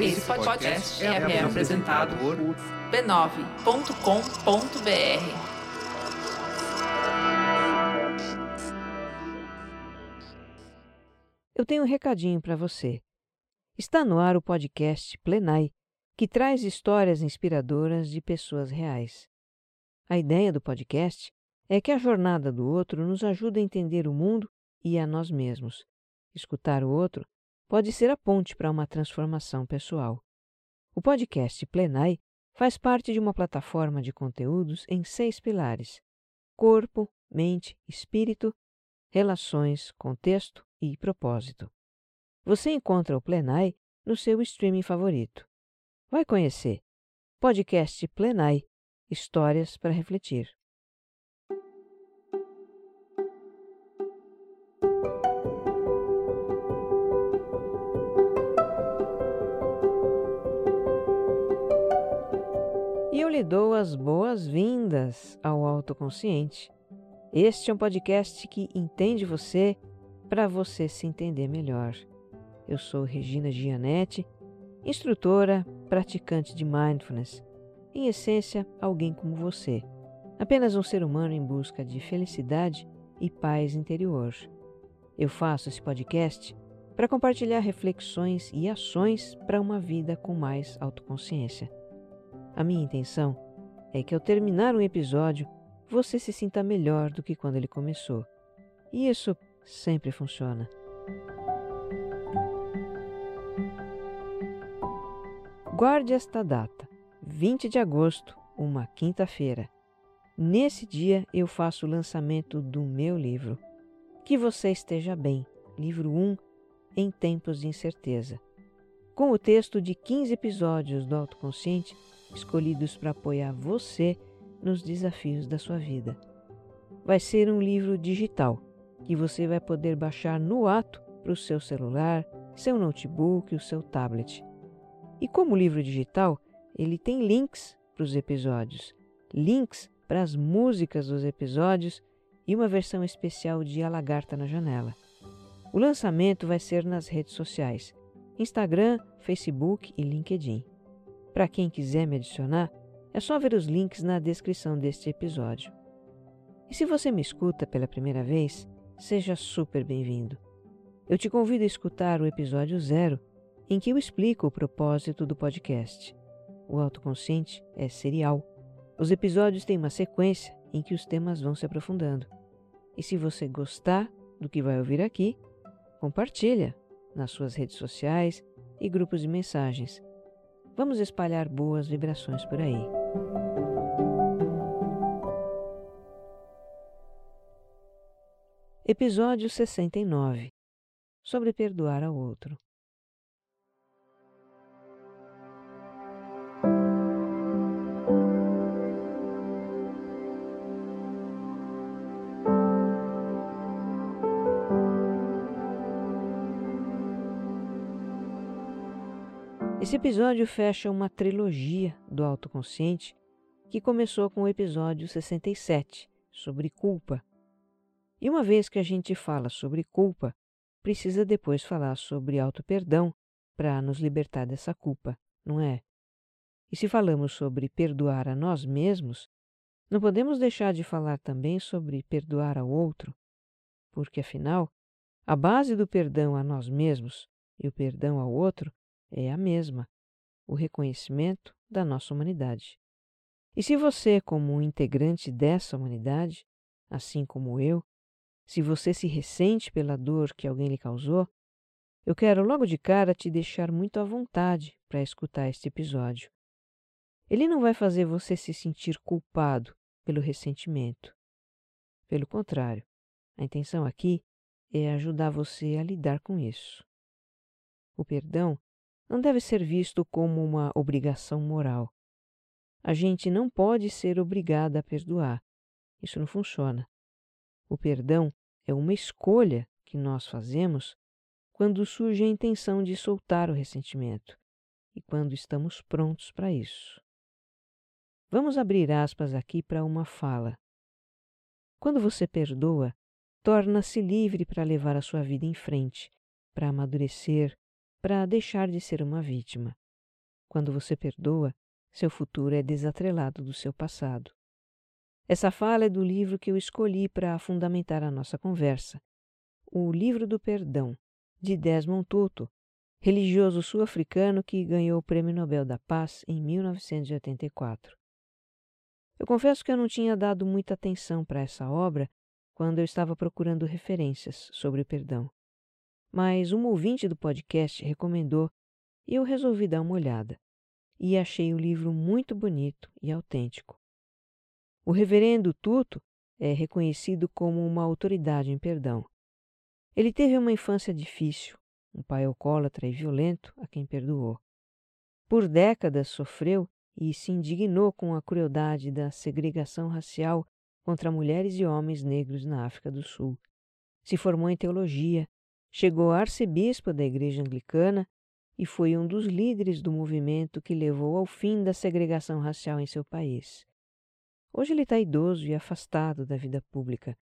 Esse podcast é, é apresentado por b9.com.br. Eu tenho um recadinho para você. Está no ar o podcast Plenai, que traz histórias inspiradoras de pessoas reais. A ideia do podcast é que a jornada do outro nos ajude a entender o mundo e a nós mesmos. Escutar o outro pode ser a ponte para uma transformação pessoal. O podcast Plenai faz parte de uma plataforma de conteúdos em seis pilares: corpo, mente, espírito, relações, contexto e propósito. Você encontra o Plenai no seu streaming favorito. Vai conhecer. Podcast Plenai Histórias para refletir. Lhe dou as boas-vindas ao Autoconsciente. Este é um podcast que entende você para você se entender melhor. Eu sou Regina Gianetti, instrutora, praticante de mindfulness, em essência, alguém como você, apenas um ser humano em busca de felicidade e paz interior. Eu faço esse podcast para compartilhar reflexões e ações para uma vida com mais autoconsciência. A minha intenção é que ao terminar um episódio você se sinta melhor do que quando ele começou. E isso sempre funciona. Guarde esta data, 20 de agosto, uma quinta-feira. Nesse dia eu faço o lançamento do meu livro. Que você esteja bem, livro 1, em tempos de incerteza. Com o texto de 15 episódios do Autoconsciente, escolhidos para apoiar você nos desafios da sua vida. Vai ser um livro digital que você vai poder baixar no ato para o seu celular, seu notebook, o seu tablet. E como livro digital, ele tem links para os episódios, links para as músicas dos episódios e uma versão especial de A Lagarta na Janela. O lançamento vai ser nas redes sociais: Instagram, Facebook e LinkedIn. Para quem quiser me adicionar, é só ver os links na descrição deste episódio. E se você me escuta pela primeira vez, seja super bem-vindo. Eu te convido a escutar o episódio zero em que eu explico o propósito do podcast. O autoconsciente é serial. Os episódios têm uma sequência em que os temas vão se aprofundando. E se você gostar do que vai ouvir aqui, compartilha nas suas redes sociais e grupos de mensagens. Vamos espalhar boas vibrações por aí. Episódio 69 Sobre perdoar ao outro. Esse episódio fecha uma trilogia do autoconsciente que começou com o episódio 67, sobre culpa. E uma vez que a gente fala sobre culpa, precisa depois falar sobre auto-perdão para nos libertar dessa culpa, não é? E se falamos sobre perdoar a nós mesmos, não podemos deixar de falar também sobre perdoar ao outro, porque afinal, a base do perdão a nós mesmos e o perdão ao outro é a mesma: o reconhecimento da nossa humanidade. E se você, como integrante dessa humanidade, assim como eu, se você se ressente pela dor que alguém lhe causou, eu quero logo de cara te deixar muito à vontade para escutar este episódio. Ele não vai fazer você se sentir culpado pelo ressentimento. Pelo contrário, a intenção aqui é ajudar você a lidar com isso. O perdão não deve ser visto como uma obrigação moral. A gente não pode ser obrigada a perdoar. Isso não funciona. O perdão é uma escolha que nós fazemos quando surge a intenção de soltar o ressentimento e quando estamos prontos para isso. Vamos abrir aspas aqui para uma fala. Quando você perdoa, torna-se livre para levar a sua vida em frente, para amadurecer, para deixar de ser uma vítima. Quando você perdoa, seu futuro é desatrelado do seu passado. Essa fala é do livro que eu escolhi para fundamentar a nossa conversa, O Livro do Perdão, de Desmond Tutu, religioso sul-africano que ganhou o Prêmio Nobel da Paz em 1984. Eu confesso que eu não tinha dado muita atenção para essa obra quando eu estava procurando referências sobre o perdão. Mas um ouvinte do podcast recomendou e eu resolvi dar uma olhada. E achei o livro muito bonito e autêntico. O reverendo Tuto é reconhecido como uma autoridade em perdão. Ele teve uma infância difícil, um pai alcoólatra e violento a quem perdoou. Por décadas sofreu e se indignou com a crueldade da segregação racial contra mulheres e homens negros na África do Sul. Se formou em teologia, chegou a arcebispo da Igreja Anglicana e foi um dos líderes do movimento que levou ao fim da segregação racial em seu país. Hoje ele está idoso e afastado da vida pública,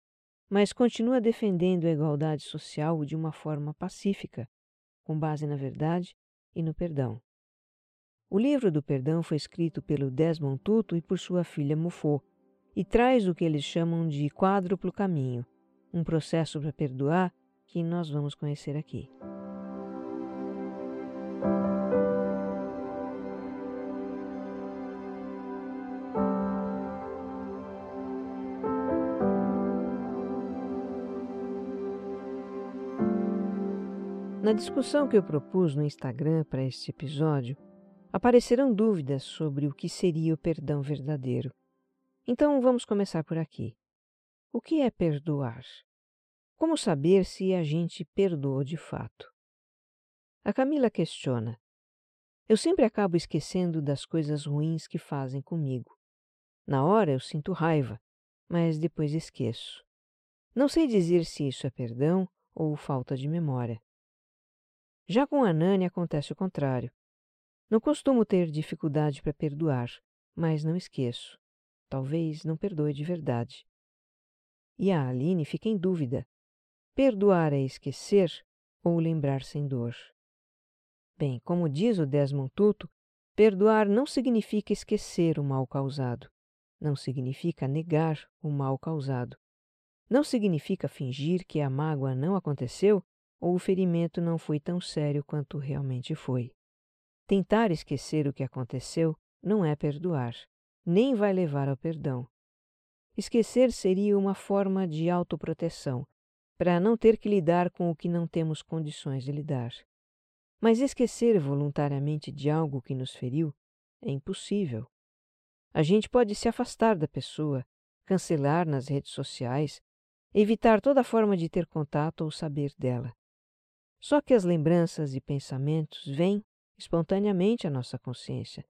mas continua defendendo a igualdade social de uma forma pacífica, com base na verdade e no perdão. O livro do perdão foi escrito pelo Desmond Tutu e por sua filha Mufo, e traz o que eles chamam de quádruplo caminho, um processo para perdoar que nós vamos conhecer aqui. Na discussão que eu propus no Instagram para este episódio, apareceram dúvidas sobre o que seria o perdão verdadeiro. Então vamos começar por aqui. O que é perdoar? Como saber se a gente perdoou de fato? A Camila questiona. Eu sempre acabo esquecendo das coisas ruins que fazem comigo. Na hora eu sinto raiva, mas depois esqueço. Não sei dizer se isso é perdão ou falta de memória. Já com a Nani acontece o contrário. Não costumo ter dificuldade para perdoar, mas não esqueço. Talvez não perdoe de verdade. E a Aline fica em dúvida. Perdoar é esquecer ou lembrar sem dor? Bem, como diz o Desmond Tutu, perdoar não significa esquecer o mal causado. Não significa negar o mal causado. Não significa fingir que a mágoa não aconteceu ou o ferimento não foi tão sério quanto realmente foi. Tentar esquecer o que aconteceu não é perdoar, nem vai levar ao perdão. Esquecer seria uma forma de autoproteção, para não ter que lidar com o que não temos condições de lidar. Mas esquecer voluntariamente de algo que nos feriu é impossível. A gente pode se afastar da pessoa, cancelar nas redes sociais, evitar toda forma de ter contato ou saber dela. Só que as lembranças e pensamentos vêm espontaneamente à nossa consciência,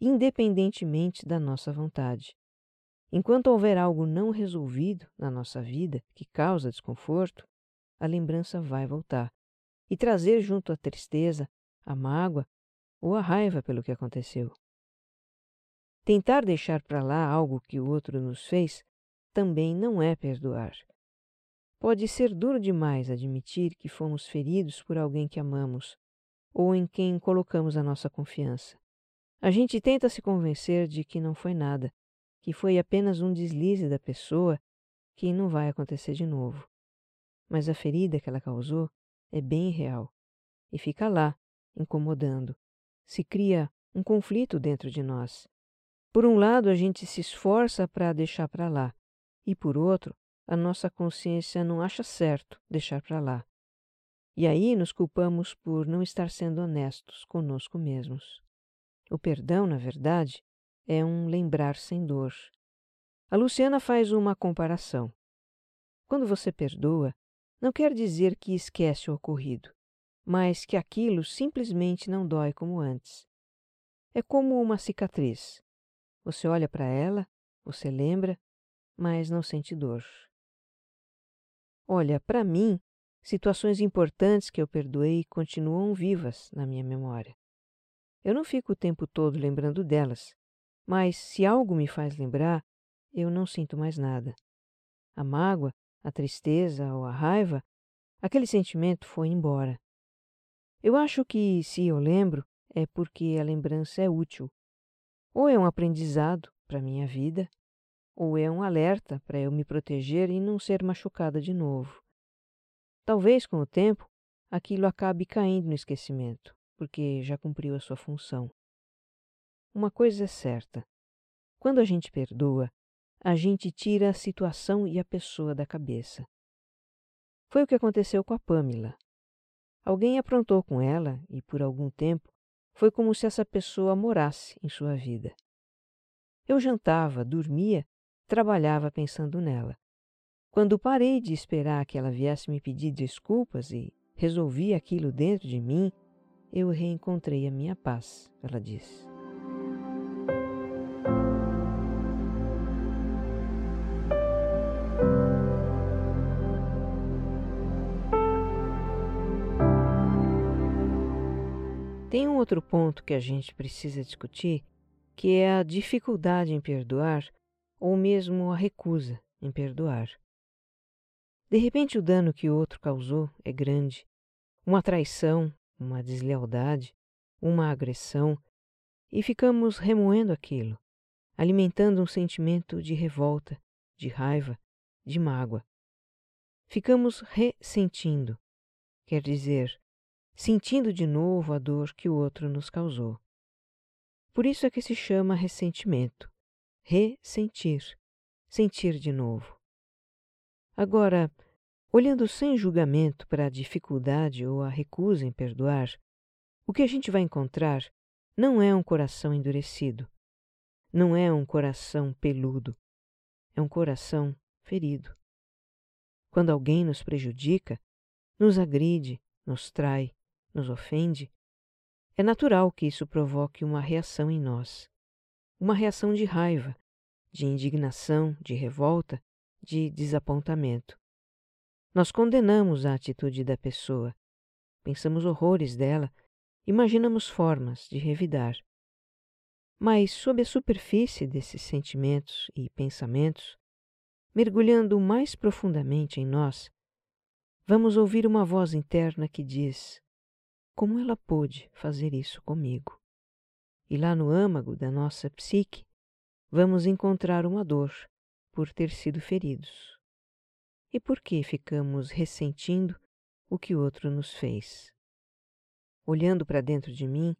independentemente da nossa vontade. Enquanto houver algo não resolvido na nossa vida que causa desconforto, a lembrança vai voltar e trazer junto a tristeza, a mágoa ou a raiva pelo que aconteceu. Tentar deixar para lá algo que o outro nos fez também não é perdoar. Pode ser duro demais admitir que fomos feridos por alguém que amamos, ou em quem colocamos a nossa confiança. A gente tenta se convencer de que não foi nada, que foi apenas um deslize da pessoa que não vai acontecer de novo. Mas a ferida que ela causou é bem real e fica lá, incomodando. Se cria um conflito dentro de nós. Por um lado, a gente se esforça para deixar para lá, e por outro, a nossa consciência não acha certo deixar para lá. E aí nos culpamos por não estar sendo honestos conosco mesmos. O perdão, na verdade, é um lembrar sem dor. A Luciana faz uma comparação. Quando você perdoa, não quer dizer que esquece o ocorrido, mas que aquilo simplesmente não dói como antes. É como uma cicatriz. Você olha para ela, você lembra, mas não sente dor. Olha, para mim, Situações importantes que eu perdoei continuam vivas na minha memória. Eu não fico o tempo todo lembrando delas, mas se algo me faz lembrar, eu não sinto mais nada. A mágoa, a tristeza ou a raiva, aquele sentimento foi embora Eu acho que, se eu lembro, é porque a lembrança é útil. Ou é um aprendizado para minha vida, ou é um alerta para eu me proteger e não ser machucada de novo. Talvez, com o tempo, aquilo acabe caindo no esquecimento, porque já cumpriu a sua função. Uma coisa é certa: quando a gente perdoa, a gente tira a situação e a pessoa da cabeça. Foi o que aconteceu com a Pamela. Alguém aprontou com ela e, por algum tempo, foi como se essa pessoa morasse em sua vida. Eu jantava, dormia, trabalhava pensando nela. Quando parei de esperar que ela viesse me pedir desculpas e resolvi aquilo dentro de mim, eu reencontrei a minha paz, ela disse. Outro ponto que a gente precisa discutir, que é a dificuldade em perdoar ou mesmo a recusa em perdoar. De repente, o dano que o outro causou é grande, uma traição, uma deslealdade, uma agressão, e ficamos remoendo aquilo, alimentando um sentimento de revolta, de raiva, de mágoa. Ficamos ressentindo, quer dizer, sentindo de novo a dor que o outro nos causou. Por isso é que se chama ressentimento. Ressentir. Sentir de novo. Agora, olhando sem julgamento para a dificuldade ou a recusa em perdoar, o que a gente vai encontrar não é um coração endurecido, não é um coração peludo, é um coração ferido. Quando alguém nos prejudica, nos agride, nos trai, nos ofende, é natural que isso provoque uma reação em nós. Uma reação de raiva, de indignação, de revolta, de desapontamento. Nós condenamos a atitude da pessoa, pensamos horrores dela, imaginamos formas de revidar. Mas, sob a superfície desses sentimentos e pensamentos, mergulhando mais profundamente em nós, vamos ouvir uma voz interna que diz: como ela pôde fazer isso comigo? E lá no âmago da nossa psique, vamos encontrar uma dor por ter sido feridos. E por que ficamos ressentindo o que outro nos fez? Olhando para dentro de mim,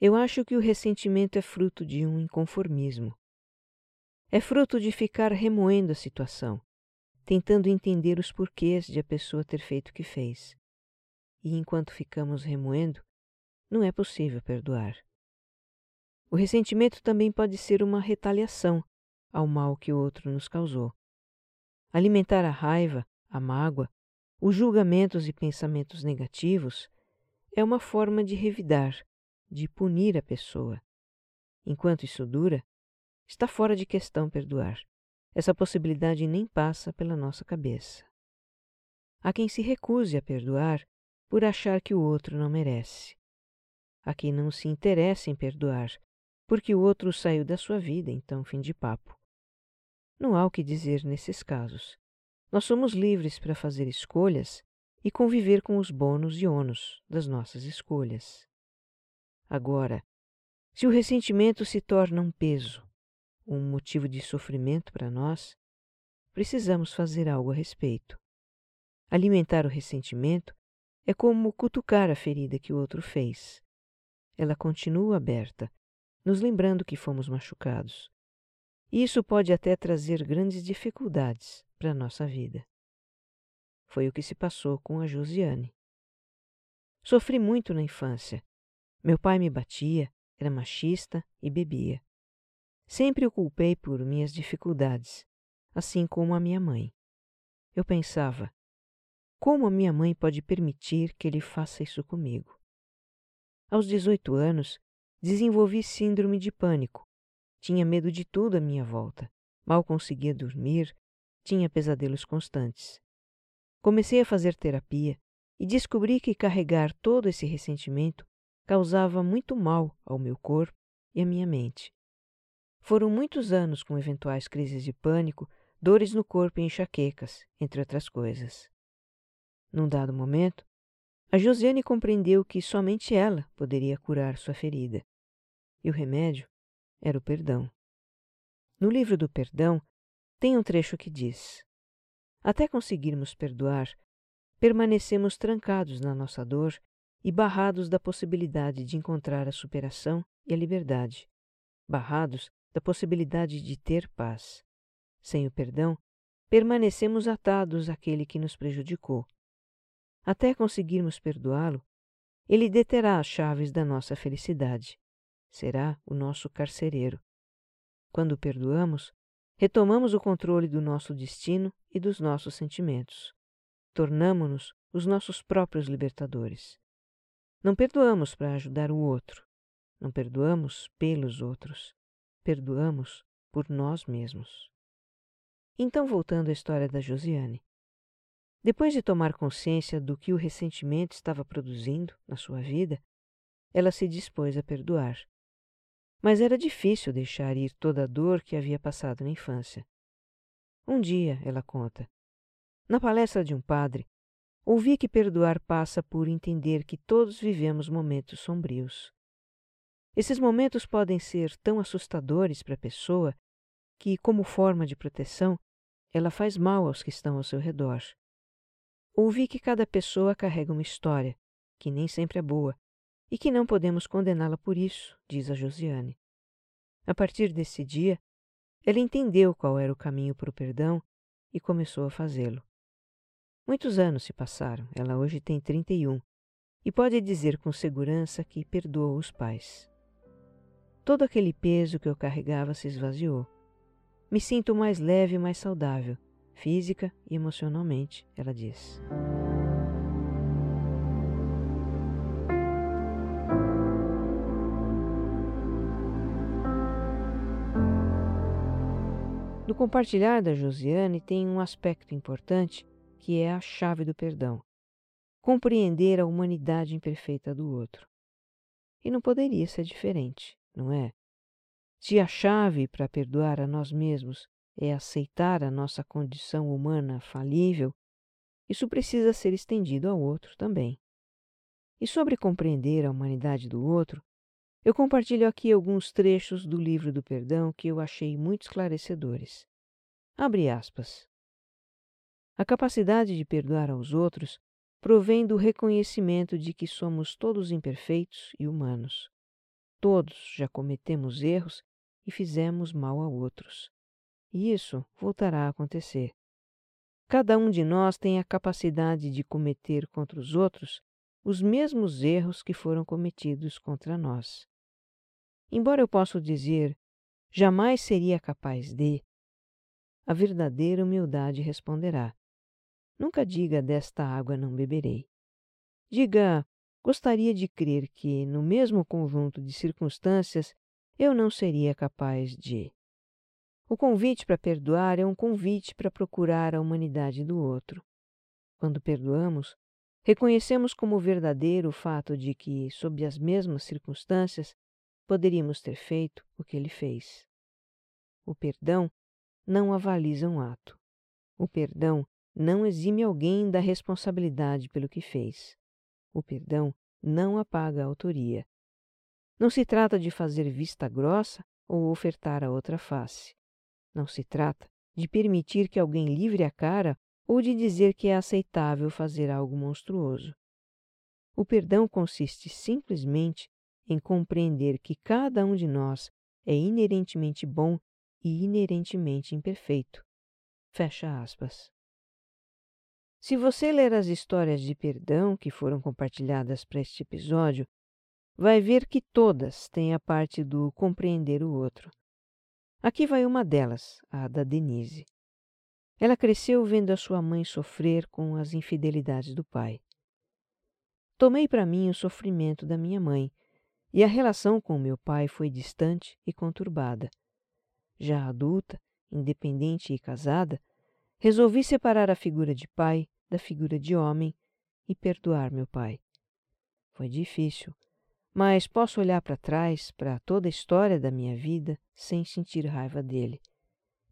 eu acho que o ressentimento é fruto de um inconformismo. É fruto de ficar remoendo a situação, tentando entender os porquês de a pessoa ter feito o que fez e enquanto ficamos remoendo, não é possível perdoar. O ressentimento também pode ser uma retaliação ao mal que o outro nos causou. Alimentar a raiva, a mágoa, os julgamentos e pensamentos negativos é uma forma de revidar, de punir a pessoa. Enquanto isso dura, está fora de questão perdoar. Essa possibilidade nem passa pela nossa cabeça. Há quem se recuse a perdoar por achar que o outro não merece. Há quem não se interessa em perdoar, porque o outro saiu da sua vida, então fim de papo. Não há o que dizer nesses casos. Nós somos livres para fazer escolhas e conviver com os bônus e ônus das nossas escolhas. Agora, se o ressentimento se torna um peso, um motivo de sofrimento para nós, precisamos fazer algo a respeito. Alimentar o ressentimento é como cutucar a ferida que o outro fez. Ela continua aberta, nos lembrando que fomos machucados. E isso pode até trazer grandes dificuldades para a nossa vida. Foi o que se passou com a Josiane. Sofri muito na infância. Meu pai me batia, era machista e bebia. Sempre o culpei por minhas dificuldades, assim como a minha mãe. Eu pensava, como a minha mãe pode permitir que ele faça isso comigo? Aos 18 anos, desenvolvi síndrome de pânico. Tinha medo de tudo à minha volta. Mal conseguia dormir, tinha pesadelos constantes. Comecei a fazer terapia e descobri que carregar todo esse ressentimento causava muito mal ao meu corpo e à minha mente. Foram muitos anos com eventuais crises de pânico, dores no corpo e enxaquecas, entre outras coisas. Num dado momento, A Josiane compreendeu que somente ela poderia curar sua ferida. E o remédio era o perdão. No livro do perdão, tem um trecho que diz: Até conseguirmos perdoar, permanecemos trancados na nossa dor e barrados da possibilidade de encontrar a superação e a liberdade, barrados da possibilidade de ter paz. Sem o perdão, permanecemos atados àquele que nos prejudicou. Até conseguirmos perdoá-lo, ele deterá as chaves da nossa felicidade. Será o nosso carcereiro. Quando perdoamos, retomamos o controle do nosso destino e dos nossos sentimentos. Tornamo-nos os nossos próprios libertadores. Não perdoamos para ajudar o outro. Não perdoamos pelos outros. Perdoamos por nós mesmos. Então, voltando à história da Josiane. Depois de tomar consciência do que o ressentimento estava produzindo na sua vida, ela se dispôs a perdoar. Mas era difícil deixar ir toda a dor que havia passado na infância. Um dia, ela conta, na palestra de um padre, ouvi que perdoar passa por entender que todos vivemos momentos sombrios. Esses momentos podem ser tão assustadores para a pessoa que, como forma de proteção, ela faz mal aos que estão ao seu redor. Ouvi que cada pessoa carrega uma história, que nem sempre é boa, e que não podemos condená-la por isso, diz a Josiane. A partir desse dia, ela entendeu qual era o caminho para o perdão e começou a fazê-lo. Muitos anos se passaram, ela hoje tem 31 e pode dizer com segurança que perdoou os pais. Todo aquele peso que eu carregava se esvaziou. Me sinto mais leve e mais saudável física e emocionalmente, ela diz. No compartilhar da Josiane tem um aspecto importante que é a chave do perdão. Compreender a humanidade imperfeita do outro. E não poderia ser diferente, não é? Se a chave para perdoar a nós mesmos é aceitar a nossa condição humana falível, isso precisa ser estendido ao outro também. E sobre compreender a humanidade do outro, eu compartilho aqui alguns trechos do livro do perdão que eu achei muito esclarecedores. Abre aspas. A capacidade de perdoar aos outros provém do reconhecimento de que somos todos imperfeitos e humanos. Todos já cometemos erros e fizemos mal a outros. E isso voltará a acontecer. Cada um de nós tem a capacidade de cometer contra os outros os mesmos erros que foram cometidos contra nós. Embora eu possa dizer, jamais seria capaz de, a verdadeira humildade responderá: Nunca diga desta água não beberei. Diga, gostaria de crer que, no mesmo conjunto de circunstâncias, eu não seria capaz de. O convite para perdoar é um convite para procurar a humanidade do outro. Quando perdoamos, reconhecemos como verdadeiro o fato de que, sob as mesmas circunstâncias, poderíamos ter feito o que ele fez. O perdão não avaliza um ato. O perdão não exime alguém da responsabilidade pelo que fez. O perdão não apaga a autoria. Não se trata de fazer vista grossa ou ofertar a outra face. Não se trata de permitir que alguém livre a cara ou de dizer que é aceitável fazer algo monstruoso. O perdão consiste simplesmente em compreender que cada um de nós é inerentemente bom e inerentemente imperfeito. Fecha aspas. Se você ler as histórias de perdão que foram compartilhadas para este episódio, vai ver que todas têm a parte do compreender o outro. Aqui vai uma delas, a da Denise. Ela cresceu vendo a sua mãe sofrer com as infidelidades do pai. Tomei para mim o sofrimento da minha mãe, e a relação com meu pai foi distante e conturbada. Já adulta, independente e casada, resolvi separar a figura de pai da figura de homem e perdoar meu pai. Foi difícil, mas posso olhar para trás, para toda a história da minha vida, sem sentir raiva dele.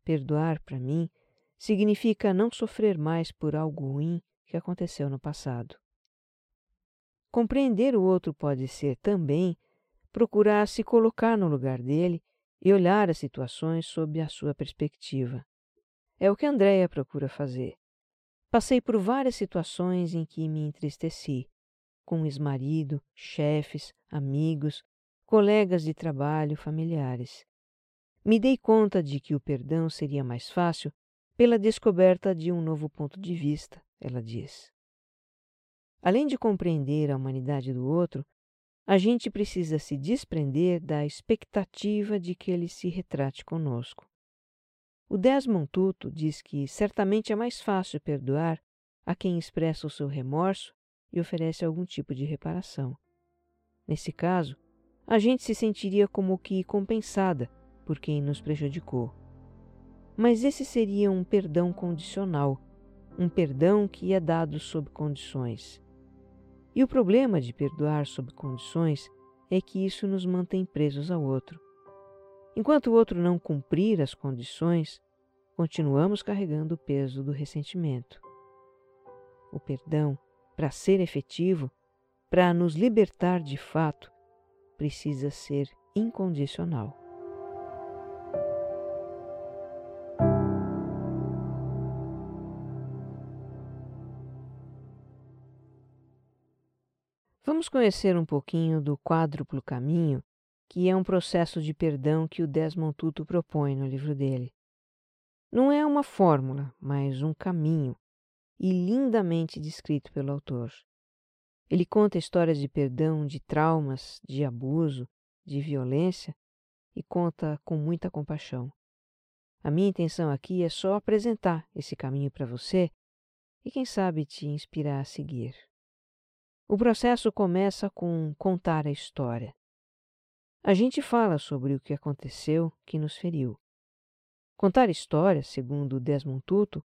Perdoar, para mim, significa não sofrer mais por algo ruim que aconteceu no passado. Compreender o outro pode ser também procurar se colocar no lugar dele e olhar as situações sob a sua perspectiva. É o que Andréia procura fazer. Passei por várias situações em que me entristeci, com ex-marido, chefes, amigos, colegas de trabalho, familiares. Me dei conta de que o perdão seria mais fácil pela descoberta de um novo ponto de vista, ela diz. Além de compreender a humanidade do outro, a gente precisa se desprender da expectativa de que ele se retrate conosco. O Desmond Tutu diz que certamente é mais fácil perdoar a quem expressa o seu remorso e oferece algum tipo de reparação. Nesse caso, a gente se sentiria como que compensada por quem nos prejudicou. Mas esse seria um perdão condicional, um perdão que é dado sob condições. E o problema de perdoar sob condições é que isso nos mantém presos ao outro. Enquanto o outro não cumprir as condições, continuamos carregando o peso do ressentimento. O perdão, para ser efetivo, para nos libertar de fato, precisa ser incondicional. Vamos conhecer um pouquinho do quádruplo caminho, que é um processo de perdão que o Desmond Tutu propõe no livro dele. Não é uma fórmula, mas um caminho, e lindamente descrito pelo autor. Ele conta histórias de perdão, de traumas, de abuso, de violência e conta com muita compaixão. A minha intenção aqui é só apresentar esse caminho para você e, quem sabe, te inspirar a seguir. O processo começa com contar a história. A gente fala sobre o que aconteceu que nos feriu. Contar história, segundo Desmond Tutu,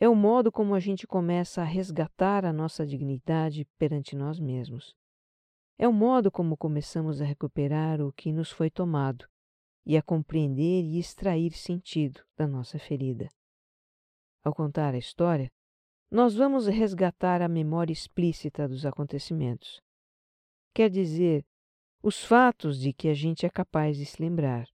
é o modo como a gente começa a resgatar a nossa dignidade perante nós mesmos. É o modo como começamos a recuperar o que nos foi tomado e a compreender e extrair sentido da nossa ferida. Ao contar a história, nós vamos resgatar a memória explícita dos acontecimentos. Quer dizer, os fatos de que a gente é capaz de se lembrar.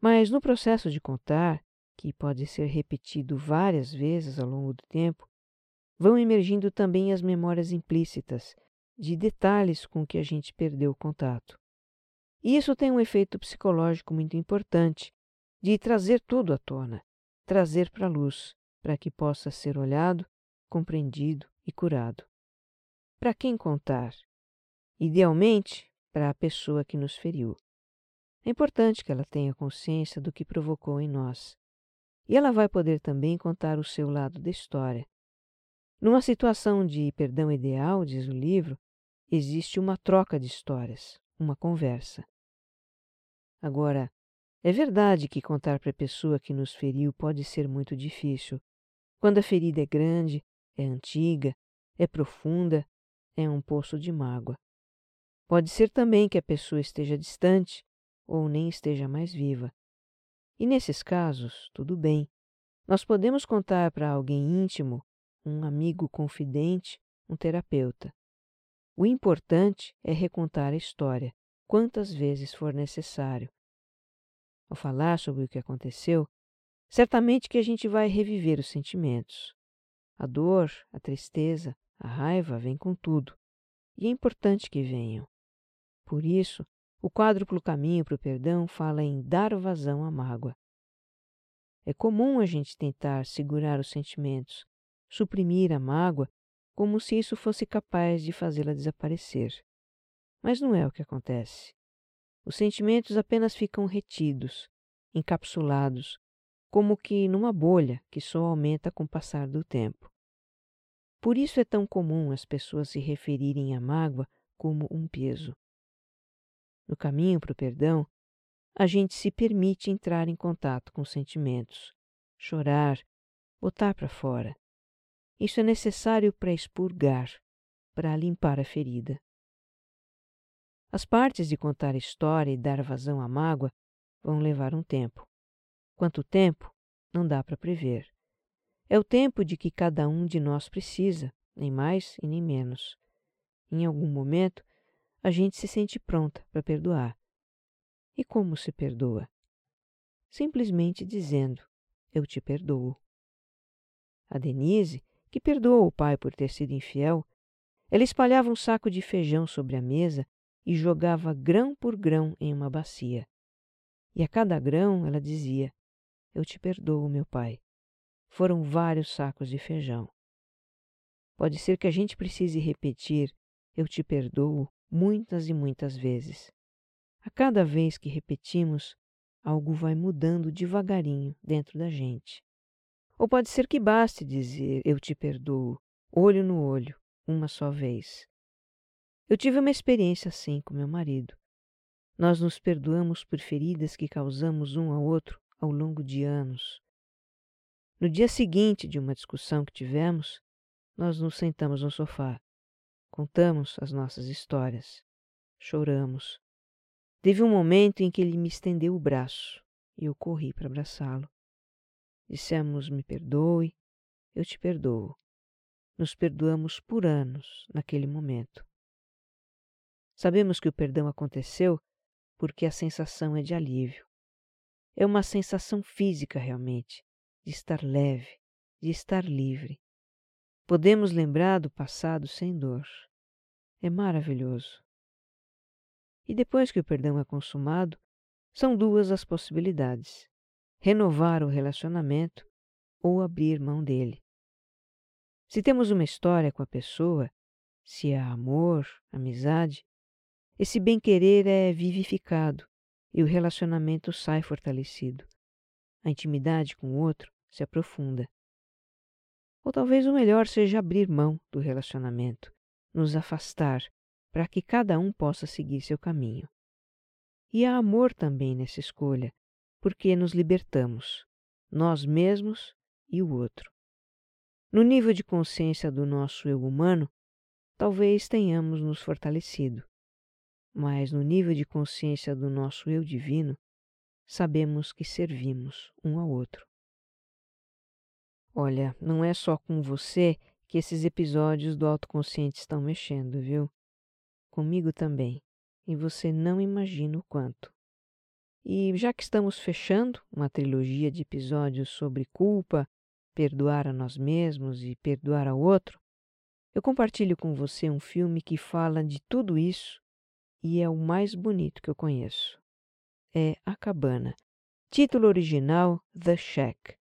Mas no processo de contar, que pode ser repetido várias vezes ao longo do tempo, vão emergindo também as memórias implícitas de detalhes com que a gente perdeu o contato. E isso tem um efeito psicológico muito importante de trazer tudo à tona, trazer para a luz, para que possa ser olhado, compreendido e curado. Para quem contar? Idealmente, para a pessoa que nos feriu. É importante que ela tenha consciência do que provocou em nós. E ela vai poder também contar o seu lado da história. Numa situação de perdão ideal, diz o livro, existe uma troca de histórias, uma conversa. Agora, é verdade que contar para a pessoa que nos feriu pode ser muito difícil. Quando a ferida é grande, é antiga, é profunda, é um poço de mágoa. Pode ser também que a pessoa esteja distante ou nem esteja mais viva. E nesses casos, tudo bem. Nós podemos contar para alguém íntimo, um amigo confidente, um terapeuta. O importante é recontar a história, quantas vezes for necessário, ao falar sobre o que aconteceu, certamente que a gente vai reviver os sentimentos. A dor, a tristeza, a raiva vêm com tudo, e é importante que venham. Por isso, o quádruplo caminho para o perdão fala em dar vazão à mágoa. É comum a gente tentar segurar os sentimentos, suprimir a mágoa, como se isso fosse capaz de fazê-la desaparecer. Mas não é o que acontece. Os sentimentos apenas ficam retidos, encapsulados, como que numa bolha que só aumenta com o passar do tempo. Por isso é tão comum as pessoas se referirem à mágoa como um peso. No caminho para o perdão, a gente se permite entrar em contato com os sentimentos, chorar, botar para fora. Isso é necessário para expurgar, para limpar a ferida. As partes de contar a história e dar vazão à mágoa vão levar um tempo. Quanto tempo, não dá para prever. É o tempo de que cada um de nós precisa, nem mais e nem menos. em algum momento, a gente se sente pronta para perdoar. E como se perdoa? Simplesmente dizendo: Eu te perdoo. A Denise, que perdoou o pai por ter sido infiel, ela espalhava um saco de feijão sobre a mesa e jogava grão por grão em uma bacia. E a cada grão ela dizia: Eu te perdoo, meu pai. Foram vários sacos de feijão. Pode ser que a gente precise repetir: Eu te perdoo muitas e muitas vezes. A cada vez que repetimos, algo vai mudando devagarinho dentro da gente. Ou pode ser que baste dizer: Eu te perdoo, olho no olho, uma só vez. Eu tive uma experiência assim com meu marido. Nós nos perdoamos por feridas que causamos um ao outro ao longo de anos. No dia seguinte de uma discussão que tivemos, nós nos sentamos no sofá, contamos as nossas histórias, choramos. Teve um momento em que ele me estendeu o braço e eu corri para abraçá-lo. Dissemos: Me perdoe, eu te perdoo. Nos perdoamos por anos naquele momento. Sabemos que o perdão aconteceu porque a sensação é de alívio. É uma sensação física realmente, de estar leve, de estar livre. Podemos lembrar do passado sem dor. É maravilhoso. E depois que o perdão é consumado, são duas as possibilidades: renovar o relacionamento ou abrir mão dele. Se temos uma história com a pessoa, se há amor, amizade, esse bem-querer é vivificado e o relacionamento sai fortalecido. A intimidade com o outro se aprofunda. Ou talvez o melhor seja abrir mão do relacionamento, nos afastar, para que cada um possa seguir seu caminho. E há amor também nessa escolha, porque nos libertamos, nós mesmos e o outro. No nível de consciência do nosso eu humano, talvez tenhamos nos fortalecido mas no nível de consciência do nosso eu divino, sabemos que servimos um ao outro. Olha, não é só com você que esses episódios do autoconsciente estão mexendo, viu? Comigo também, e você não imagina o quanto. E já que estamos fechando uma trilogia de episódios sobre culpa, perdoar a nós mesmos e perdoar ao outro, eu compartilho com você um filme que fala de tudo isso e é o mais bonito que eu conheço. É A Cabana. Título original The Shack,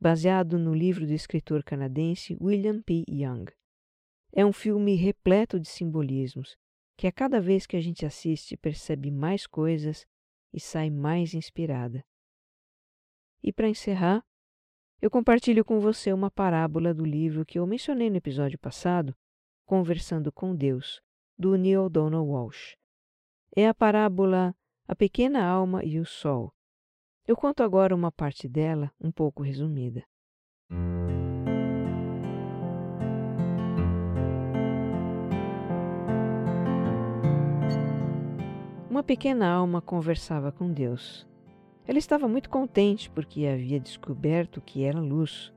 baseado no livro do escritor canadense William P. Young. É um filme repleto de simbolismos que a cada vez que a gente assiste percebe mais coisas e sai mais inspirada. E para encerrar, eu compartilho com você uma parábola do livro que eu mencionei no episódio passado, Conversando com Deus, do Neil Donald Walsh é a parábola A Pequena Alma e o Sol. Eu conto agora uma parte dela, um pouco resumida. Uma pequena alma conversava com Deus. Ela estava muito contente porque havia descoberto que era luz,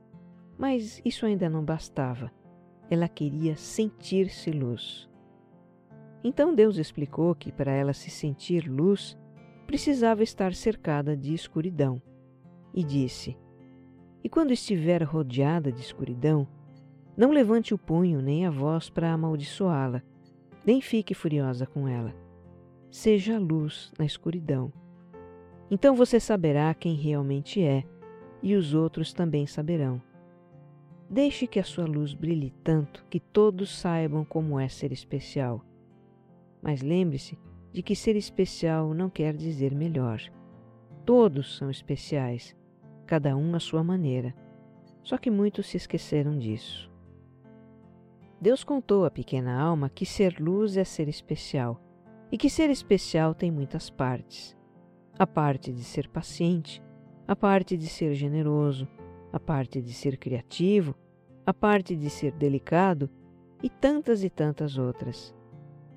mas isso ainda não bastava. Ela queria sentir-se luz. Então Deus explicou que para ela se sentir luz, precisava estar cercada de escuridão. E disse: E quando estiver rodeada de escuridão, não levante o punho nem a voz para amaldiçoá-la, nem fique furiosa com ela. Seja a luz na escuridão. Então você saberá quem realmente é, e os outros também saberão. Deixe que a sua luz brilhe tanto que todos saibam como é ser especial mas lembre-se de que ser especial não quer dizer melhor. Todos são especiais, cada um à sua maneira. Só que muitos se esqueceram disso. Deus contou à pequena alma que ser luz é ser especial e que ser especial tem muitas partes. A parte de ser paciente, a parte de ser generoso, a parte de ser criativo, a parte de ser delicado e tantas e tantas outras.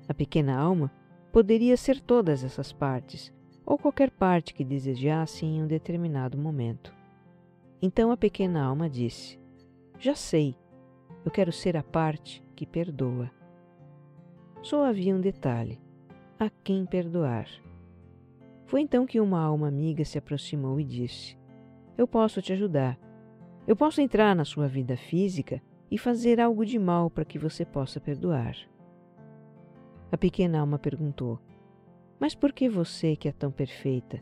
A pequena alma poderia ser todas essas partes, ou qualquer parte que desejasse em um determinado momento. Então a pequena alma disse: Já sei, eu quero ser a parte que perdoa. só havia um detalhe: a quem perdoar. Foi então que uma alma amiga se aproximou e disse: Eu posso te ajudar. Eu posso entrar na sua vida física e fazer algo de mal para que você possa perdoar. A pequena alma perguntou: Mas por que você, que é tão perfeita,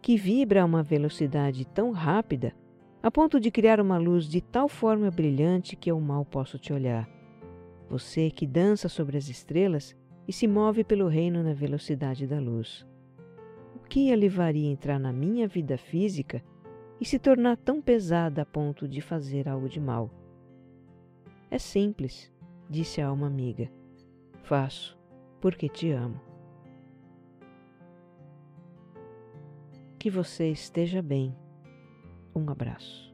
que vibra a uma velocidade tão rápida, a ponto de criar uma luz de tal forma brilhante que eu mal posso te olhar? Você que dança sobre as estrelas e se move pelo reino na velocidade da luz que a levaria a entrar na minha vida física e se tornar tão pesada a ponto de fazer algo de mal? É simples, disse a alma amiga. Faço porque te amo. Que você esteja bem. Um abraço.